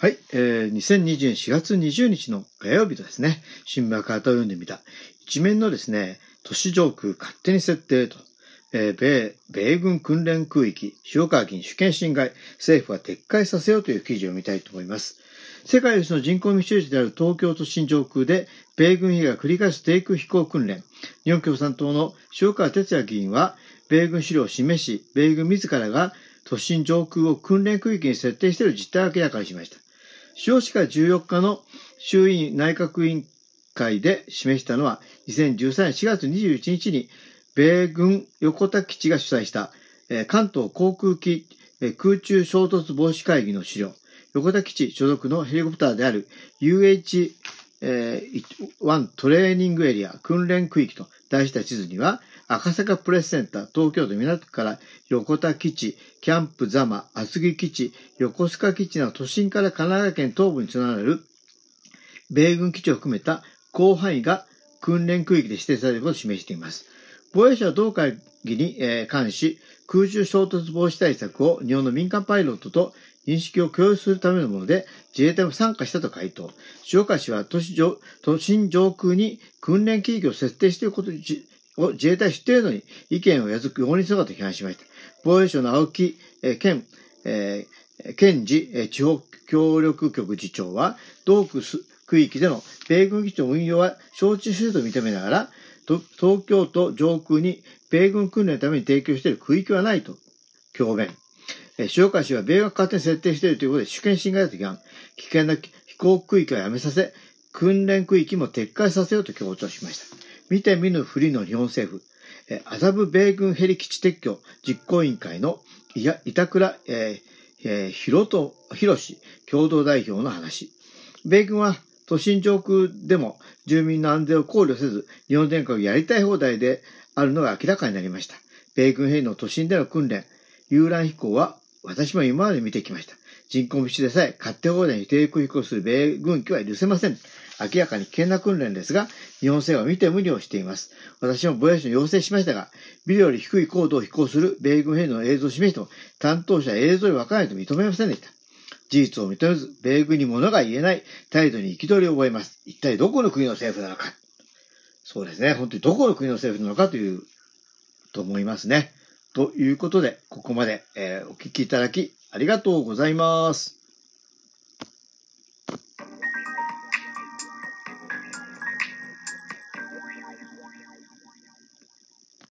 はい、えー、2020年4月20日の火曜日とですね、新聞カートを読んでみた。一面のですね、都市上空勝手に設定と、えー、米、米軍訓練空域、塩川議員主権侵害、政府は撤回させようという記事を見たいと思います。世界有数の人口密集地である東京都心上空で、米軍兵が繰り返す低空飛行訓練。日本共産党の塩川哲也議員は、米軍資料を示し、米軍自らが都心上空を訓練区域に設定している実態を明らかにしました。少子化14日の衆院内閣委員会で示したのは、2013年4月21日に、米軍横田基地が主催した、関東航空機空中衝突防止会議の資料、横田基地所属のヘリコプターである UH UH1 トレーニングエリア訓練区域と題した地図には、赤坂プレスセンター、東京都港区から横田基地、キャンプザマ、厚木基地、横須賀基地など都心から神奈川県東部につながる米軍基地を含めた広範囲が訓練区域で指定されることを示しています。防衛省は同会議にえ関し、空中衝突防止対策を日本の民間パイロットと認識を共有するためのもので、自衛隊も参加したと回答。塩川氏は都市上都心上空に訓練区域を設定していることを自衛隊知っているのに意見をやずく容認するかと批判しました。防衛省の青木、えー、県、えー、県事、え、地方協力局次長は、同区区域での米軍基地の運用は承知していると認めながら、東京都上空に米軍訓練のために提供している区域はないと強弁。塩川氏は米軍勝手に設定しているということで主権侵害だと批判。危険な飛行区域はやめさせ、訓練区域も撤回させようと強調しました。見て見ぬふりの日本政府、え麻布米軍ヘリ基地撤去実行委員会の板倉、えーえー、広と、広氏共同代表の話。米軍は都心上空でも住民の安全を考慮せず、日本全国やりたい放題であるのが明らかになりました。米軍兵の都心での訓練、遊覧飛行は私も今まで見てきました。人口密集でさえ勝手放題に低空飛行する米軍機は許せません。明らかに危険な訓練ですが、日本政府は見て無理をしています。私も防衛省に要請しましたが、ビルより低い高度を飛行する米軍兵の映像を示しても、担当者は映像に分からないと認めませんでした。事実を認めず、米軍に物が言えない態度に憤りを覚えます。一体どこの国の政府なのか。そうですね。本当にどこの国の政府なのかという、と思いますね。ということで、ここまで、えー、お聞きいただきありがとうございます。